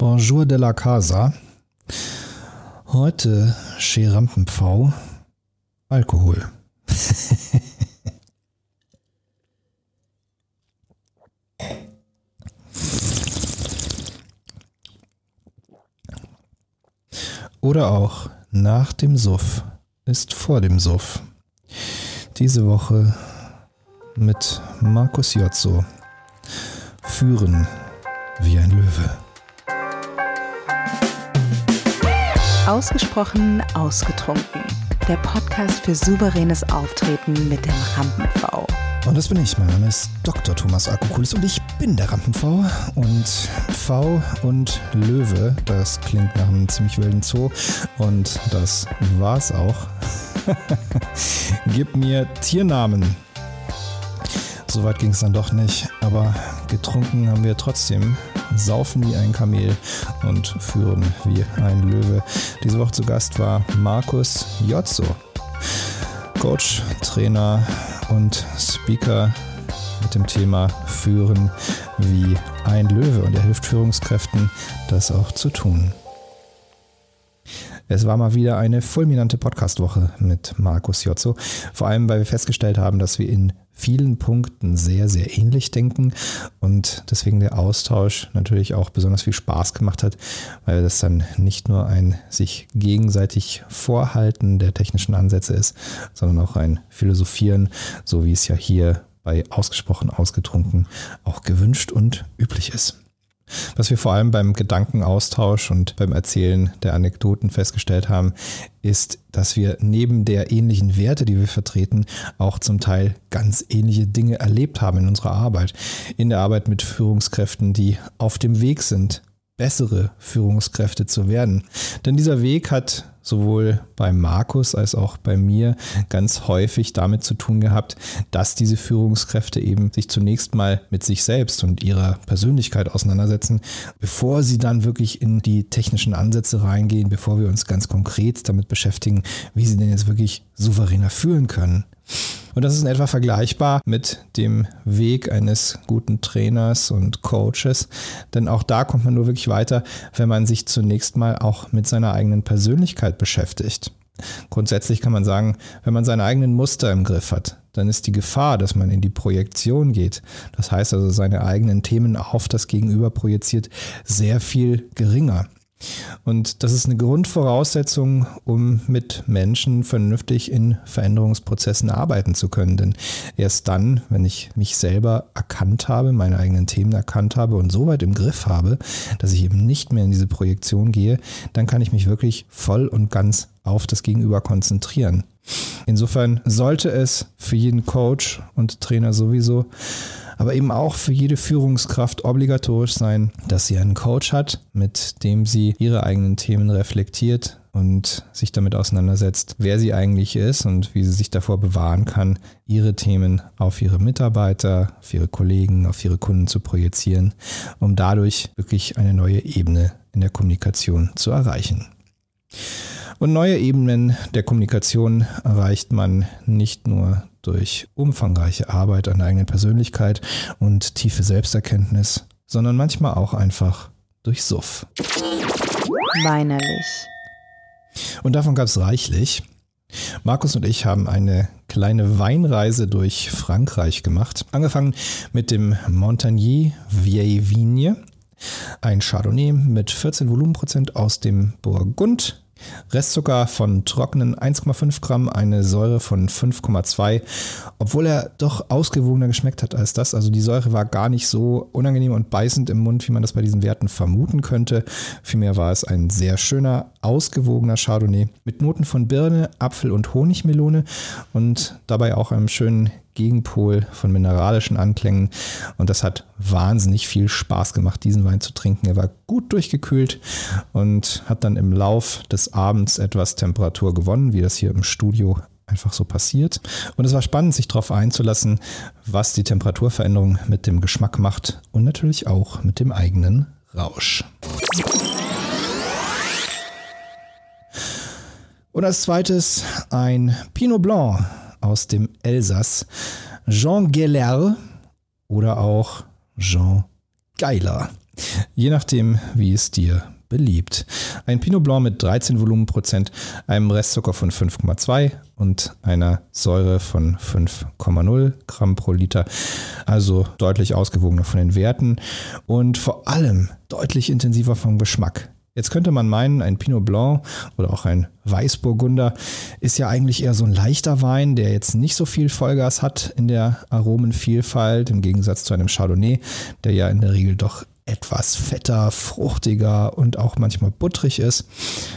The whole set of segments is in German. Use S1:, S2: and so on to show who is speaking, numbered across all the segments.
S1: Bonjour de la Casa. Heute chez Rampenpfau Alkohol. Oder auch nach dem Suff ist vor dem Suff. Diese Woche mit Markus Jotzo. Führen wie ein Löwe.
S2: Ausgesprochen ausgetrunken. Der Podcast für souveränes Auftreten mit dem Rampen-V.
S1: Und das bin ich. Mein Name ist Dr. Thomas Akokulis und ich bin der Rampen-V. Und V und Löwe, das klingt nach einem ziemlich wilden Zoo. Und das war's auch. Gib mir Tiernamen. Soweit ging es dann doch nicht, aber getrunken haben wir trotzdem. Saufen wie ein Kamel und führen wie ein Löwe. Diese Woche zu Gast war Markus Jotzo, Coach, Trainer und Speaker mit dem Thema Führen wie ein Löwe und er hilft Führungskräften, das auch zu tun. Es war mal wieder eine fulminante Podcastwoche mit Markus Jotzo. Vor allem, weil wir festgestellt haben, dass wir in vielen Punkten sehr, sehr ähnlich denken und deswegen der Austausch natürlich auch besonders viel Spaß gemacht hat, weil das dann nicht nur ein sich gegenseitig Vorhalten der technischen Ansätze ist, sondern auch ein Philosophieren, so wie es ja hier bei ausgesprochen ausgetrunken auch gewünscht und üblich ist. Was wir vor allem beim Gedankenaustausch und beim Erzählen der Anekdoten festgestellt haben, ist, dass wir neben der ähnlichen Werte, die wir vertreten, auch zum Teil ganz ähnliche Dinge erlebt haben in unserer Arbeit. In der Arbeit mit Führungskräften, die auf dem Weg sind, bessere Führungskräfte zu werden. Denn dieser Weg hat sowohl bei Markus als auch bei mir ganz häufig damit zu tun gehabt, dass diese Führungskräfte eben sich zunächst mal mit sich selbst und ihrer Persönlichkeit auseinandersetzen, bevor sie dann wirklich in die technischen Ansätze reingehen, bevor wir uns ganz konkret damit beschäftigen, wie sie denn jetzt wirklich souveräner führen können. Und das ist in etwa vergleichbar mit dem Weg eines guten Trainers und Coaches. Denn auch da kommt man nur wirklich weiter, wenn man sich zunächst mal auch mit seiner eigenen Persönlichkeit beschäftigt. Grundsätzlich kann man sagen, wenn man seine eigenen Muster im Griff hat, dann ist die Gefahr, dass man in die Projektion geht, das heißt also seine eigenen Themen auf das Gegenüber projiziert, sehr viel geringer. Und das ist eine Grundvoraussetzung, um mit Menschen vernünftig in Veränderungsprozessen arbeiten zu können. Denn erst dann, wenn ich mich selber erkannt habe, meine eigenen Themen erkannt habe und so weit im Griff habe, dass ich eben nicht mehr in diese Projektion gehe, dann kann ich mich wirklich voll und ganz auf das Gegenüber konzentrieren. Insofern sollte es für jeden Coach und Trainer sowieso aber eben auch für jede Führungskraft obligatorisch sein, dass sie einen Coach hat, mit dem sie ihre eigenen Themen reflektiert und sich damit auseinandersetzt, wer sie eigentlich ist und wie sie sich davor bewahren kann, ihre Themen auf ihre Mitarbeiter, auf ihre Kollegen, auf ihre Kunden zu projizieren, um dadurch wirklich eine neue Ebene in der Kommunikation zu erreichen. Und neue Ebenen der Kommunikation erreicht man nicht nur durch umfangreiche Arbeit an der eigenen Persönlichkeit und tiefe Selbsterkenntnis, sondern manchmal auch einfach durch Suff.
S2: Weinerlich.
S1: Und davon gab es reichlich. Markus und ich haben eine kleine Weinreise durch Frankreich gemacht. Angefangen mit dem Montagnier Vieille Vigne, ein Chardonnay mit 14 Volumenprozent aus dem Burgund, Restzucker von trockenen 1,5 Gramm, eine Säure von 5,2, obwohl er doch ausgewogener geschmeckt hat als das. Also die Säure war gar nicht so unangenehm und beißend im Mund, wie man das bei diesen Werten vermuten könnte. Vielmehr war es ein sehr schöner, ausgewogener Chardonnay mit Noten von Birne, Apfel und Honigmelone und dabei auch einem schönen Gegenpol von mineralischen Anklängen. Und das hat wahnsinnig viel Spaß gemacht, diesen Wein zu trinken. Er war gut durchgekühlt und hat dann im Lauf des Abends etwas Temperatur gewonnen, wie das hier im Studio einfach so passiert. Und es war spannend, sich darauf einzulassen, was die Temperaturveränderung mit dem Geschmack macht und natürlich auch mit dem eigenen Rausch. Und als zweites ein Pinot Blanc aus dem Elsass, Jean Geller oder auch Jean Geiler. Je nachdem, wie es dir beliebt. Ein Pinot Blanc mit 13 Volumenprozent, einem Restzucker von 5,2 und einer Säure von 5,0 Gramm pro Liter. Also deutlich ausgewogener von den Werten und vor allem deutlich intensiver vom Geschmack. Jetzt könnte man meinen, ein Pinot Blanc oder auch ein Weißburgunder ist ja eigentlich eher so ein leichter Wein, der jetzt nicht so viel Vollgas hat in der Aromenvielfalt, im Gegensatz zu einem Chardonnay, der ja in der Regel doch etwas fetter, fruchtiger und auch manchmal butterig ist.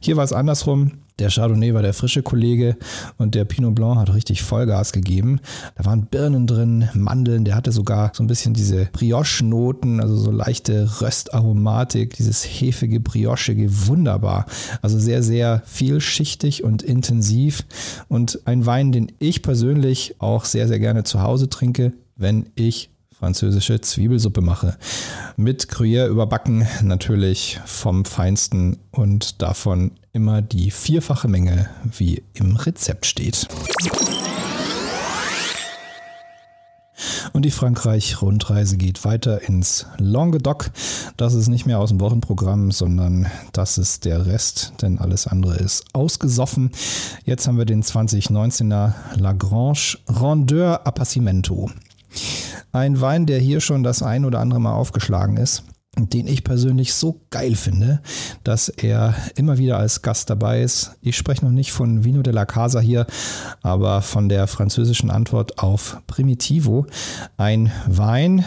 S1: Hier war es andersrum. Der Chardonnay war der frische Kollege und der Pinot Blanc hat richtig Vollgas gegeben. Da waren Birnen drin, Mandeln, der hatte sogar so ein bisschen diese Brioche-Noten, also so leichte Röstaromatik, dieses hefige, briochige, wunderbar. Also sehr, sehr vielschichtig und intensiv und ein Wein, den ich persönlich auch sehr, sehr gerne zu Hause trinke, wenn ich französische Zwiebelsuppe mache. Mit Gruyère überbacken, natürlich vom Feinsten und davon immer die vierfache Menge, wie im Rezept steht. Und die Frankreich-Rundreise geht weiter ins Languedoc. Das ist nicht mehr aus dem Wochenprogramm, sondern das ist der Rest, denn alles andere ist ausgesoffen. Jetzt haben wir den 2019er Lagrange Rondeur Appassimento. Ein Wein, der hier schon das ein oder andere Mal aufgeschlagen ist den ich persönlich so geil finde, dass er immer wieder als Gast dabei ist. Ich spreche noch nicht von Vino de la Casa hier, aber von der französischen Antwort auf Primitivo. Ein Wein,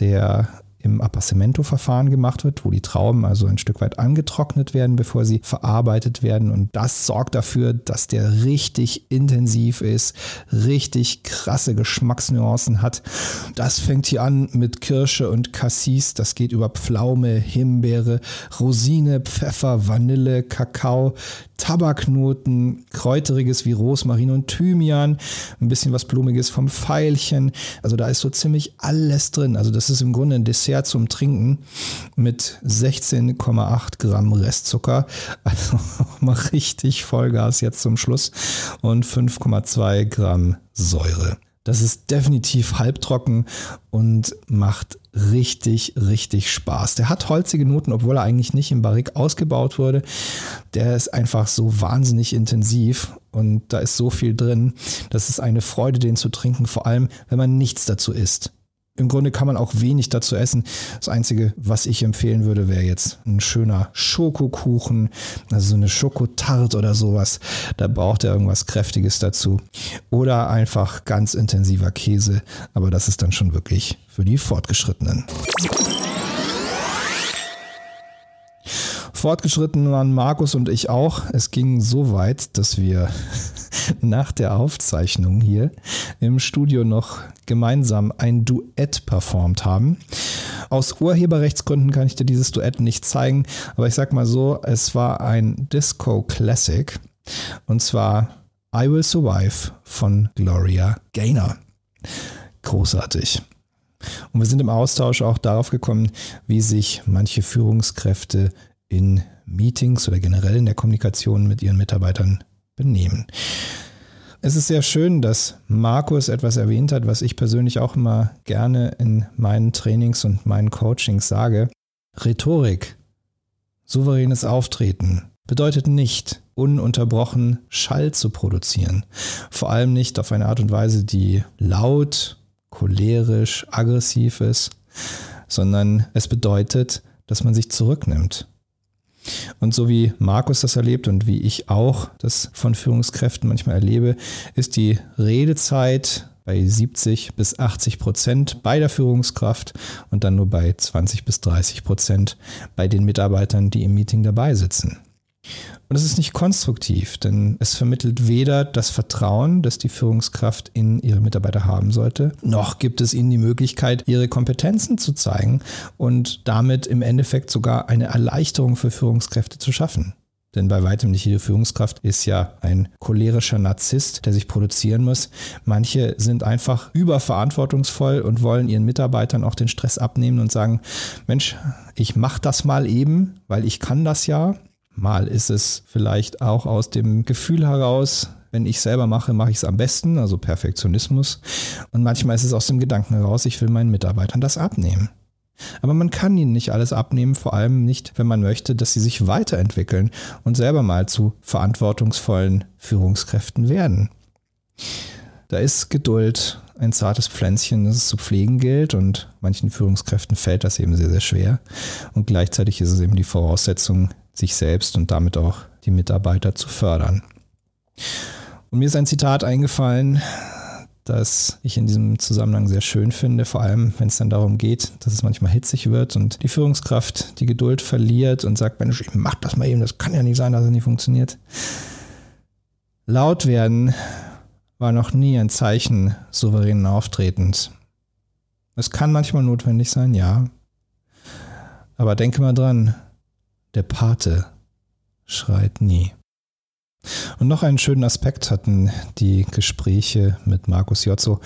S1: der im Appassimento-Verfahren gemacht wird, wo die Trauben also ein Stück weit angetrocknet werden, bevor sie verarbeitet werden. Und das sorgt dafür, dass der richtig intensiv ist, richtig krasse Geschmacksnuancen hat. Das fängt hier an mit Kirsche und Cassis. Das geht über Pflaume, Himbeere, Rosine, Pfeffer, Vanille, Kakao, Tabaknoten, Kräuteriges wie Rosmarin und Thymian, ein bisschen was Blumiges vom Veilchen. Also da ist so ziemlich alles drin. Also das ist im Grunde ein Dessert zum Trinken mit 16,8 Gramm Restzucker. Also mal richtig Vollgas jetzt zum Schluss und 5,2 Gramm Säure. Das ist definitiv halbtrocken und macht richtig, richtig Spaß. Der hat holzige Noten, obwohl er eigentlich nicht im Barrik ausgebaut wurde. Der ist einfach so wahnsinnig intensiv und da ist so viel drin. Das ist eine Freude, den zu trinken, vor allem wenn man nichts dazu isst im Grunde kann man auch wenig dazu essen. Das Einzige, was ich empfehlen würde, wäre jetzt ein schöner Schokokuchen, also so eine Schokotart oder sowas. Da braucht er irgendwas Kräftiges dazu. Oder einfach ganz intensiver Käse, aber das ist dann schon wirklich für die Fortgeschrittenen. Fortgeschritten waren Markus und ich auch. Es ging so weit, dass wir nach der Aufzeichnung hier im Studio noch gemeinsam ein Duett performt haben. Aus Urheberrechtsgründen kann ich dir dieses Duett nicht zeigen, aber ich sag mal so, es war ein Disco Classic und zwar I Will Survive von Gloria Gaynor. Großartig. Und wir sind im Austausch auch darauf gekommen, wie sich manche Führungskräfte in Meetings oder generell in der Kommunikation mit ihren Mitarbeitern benehmen. Es ist sehr schön, dass Markus etwas erwähnt hat, was ich persönlich auch immer gerne in meinen Trainings und meinen Coachings sage. Rhetorik, souveränes Auftreten bedeutet nicht, ununterbrochen Schall zu produzieren. Vor allem nicht auf eine Art und Weise, die laut, cholerisch, aggressiv ist, sondern es bedeutet, dass man sich zurücknimmt, und so wie Markus das erlebt und wie ich auch das von Führungskräften manchmal erlebe, ist die Redezeit bei 70 bis 80 Prozent bei der Führungskraft und dann nur bei 20 bis 30 Prozent bei den Mitarbeitern, die im Meeting dabei sitzen. Und es ist nicht konstruktiv, denn es vermittelt weder das Vertrauen, das die Führungskraft in ihre Mitarbeiter haben sollte, noch gibt es ihnen die Möglichkeit, ihre Kompetenzen zu zeigen und damit im Endeffekt sogar eine Erleichterung für Führungskräfte zu schaffen. Denn bei weitem nicht jede Führungskraft ist ja ein cholerischer Narzisst, der sich produzieren muss. Manche sind einfach überverantwortungsvoll und wollen ihren Mitarbeitern auch den Stress abnehmen und sagen, Mensch, ich mache das mal eben, weil ich kann das ja. Mal ist es vielleicht auch aus dem Gefühl heraus, wenn ich selber mache, mache ich es am besten, also Perfektionismus. Und manchmal ist es aus dem Gedanken heraus, ich will meinen Mitarbeitern das abnehmen. Aber man kann ihnen nicht alles abnehmen, vor allem nicht, wenn man möchte, dass sie sich weiterentwickeln und selber mal zu verantwortungsvollen Führungskräften werden. Da ist Geduld ein zartes Pflänzchen, das es zu pflegen gilt und manchen Führungskräften fällt das eben sehr, sehr schwer. Und gleichzeitig ist es eben die Voraussetzung, sich selbst und damit auch die Mitarbeiter zu fördern. Und mir ist ein Zitat eingefallen, das ich in diesem Zusammenhang sehr schön finde, vor allem wenn es dann darum geht, dass es manchmal hitzig wird und die Führungskraft die Geduld verliert und sagt, Mensch, ich mach das mal eben, das kann ja nicht sein, dass es nicht funktioniert. Laut werden war noch nie ein Zeichen souveränen Auftretens. Es kann manchmal notwendig sein, ja. Aber denke mal dran, der Pate schreit nie. Und noch einen schönen Aspekt hatten die Gespräche mit Markus Jotzo,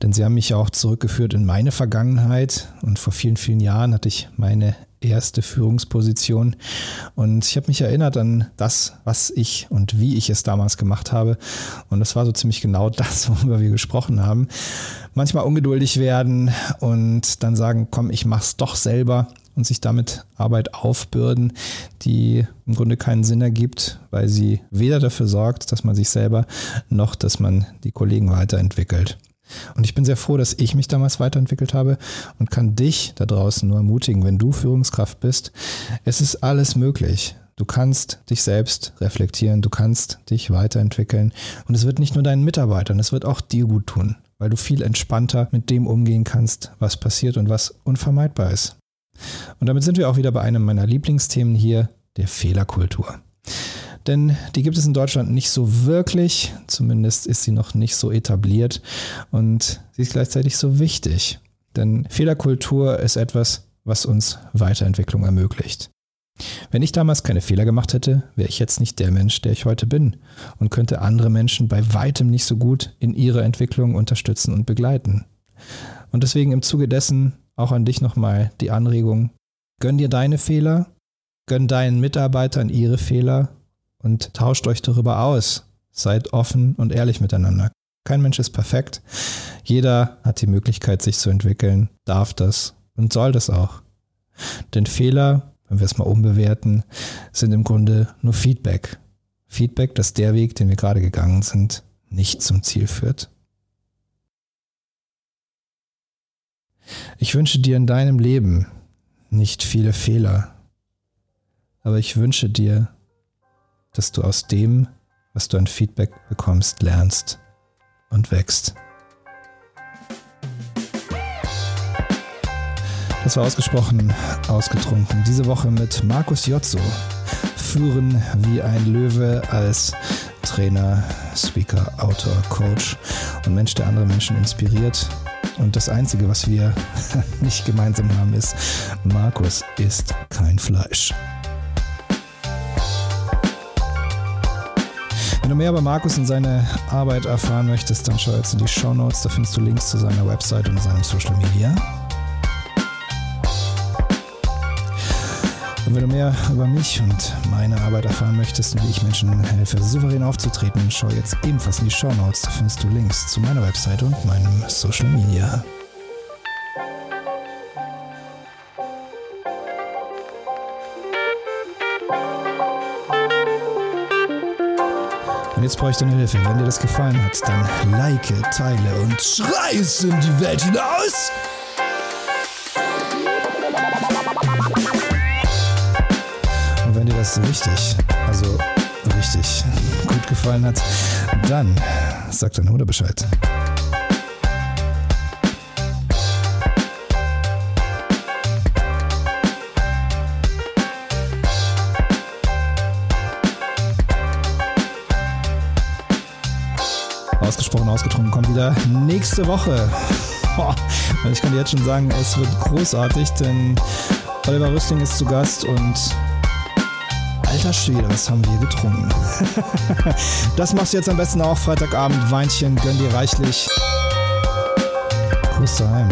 S1: denn sie haben mich auch zurückgeführt in meine Vergangenheit und vor vielen, vielen Jahren hatte ich meine erste Führungsposition und ich habe mich erinnert an das, was ich und wie ich es damals gemacht habe und das war so ziemlich genau das, worüber wir gesprochen haben. Manchmal ungeduldig werden und dann sagen, komm, ich mach's doch selber und sich damit Arbeit aufbürden, die im Grunde keinen Sinn ergibt, weil sie weder dafür sorgt, dass man sich selber noch, dass man die Kollegen weiterentwickelt. Und ich bin sehr froh, dass ich mich damals weiterentwickelt habe und kann dich da draußen nur ermutigen, wenn du Führungskraft bist. Es ist alles möglich. Du kannst dich selbst reflektieren, du kannst dich weiterentwickeln und es wird nicht nur deinen Mitarbeitern, es wird auch dir gut tun, weil du viel entspannter mit dem umgehen kannst, was passiert und was unvermeidbar ist. Und damit sind wir auch wieder bei einem meiner Lieblingsthemen hier, der Fehlerkultur. Denn die gibt es in Deutschland nicht so wirklich, zumindest ist sie noch nicht so etabliert und sie ist gleichzeitig so wichtig. Denn Fehlerkultur ist etwas, was uns Weiterentwicklung ermöglicht. Wenn ich damals keine Fehler gemacht hätte, wäre ich jetzt nicht der Mensch, der ich heute bin und könnte andere Menschen bei weitem nicht so gut in ihrer Entwicklung unterstützen und begleiten. Und deswegen im Zuge dessen auch an dich nochmal die Anregung, gönn dir deine Fehler, gönn deinen Mitarbeitern ihre Fehler und tauscht euch darüber aus. Seid offen und ehrlich miteinander. Kein Mensch ist perfekt. Jeder hat die Möglichkeit, sich zu entwickeln, darf das und soll das auch. Denn Fehler, wenn wir es mal umbewerten, sind im Grunde nur Feedback. Feedback, dass der Weg, den wir gerade gegangen sind, nicht zum Ziel führt. Ich wünsche dir in deinem Leben nicht viele Fehler, aber ich wünsche dir, dass du aus dem, was du an Feedback bekommst, lernst und wächst. Das war ausgesprochen ausgetrunken. Diese Woche mit Markus Jotzo. Führen wie ein Löwe als Trainer, Speaker, Autor, Coach und Mensch, der andere Menschen inspiriert und das Einzige, was wir nicht gemeinsam haben, ist, Markus isst kein Fleisch. Wenn du mehr über Markus und seine Arbeit erfahren möchtest, dann schau jetzt in die Show Notes. Da findest du Links zu seiner Website und seinem Social Media. Und wenn du mehr über mich und meine Arbeit erfahren möchtest und wie ich Menschen helfe, souverän aufzutreten, schau jetzt ebenfalls in die Show Notes. Da findest du Links zu meiner Website und meinem Social Media. Und jetzt brauche ich deine Hilfe. Wenn dir das gefallen hat, dann like, teile und schrei es in die Welt hinaus! Das richtig, also richtig gut gefallen hat, dann sagt deine Mutter Bescheid. Ausgesprochen, ausgetrunken kommt wieder nächste Woche. ich kann dir jetzt schon sagen, es wird großartig, denn Oliver Rüsting ist zu Gast und Alter Schwede, was haben wir getrunken? das machst du jetzt am besten auch Freitagabend. Weinchen, gönn dir reichlich. Gruß daheim.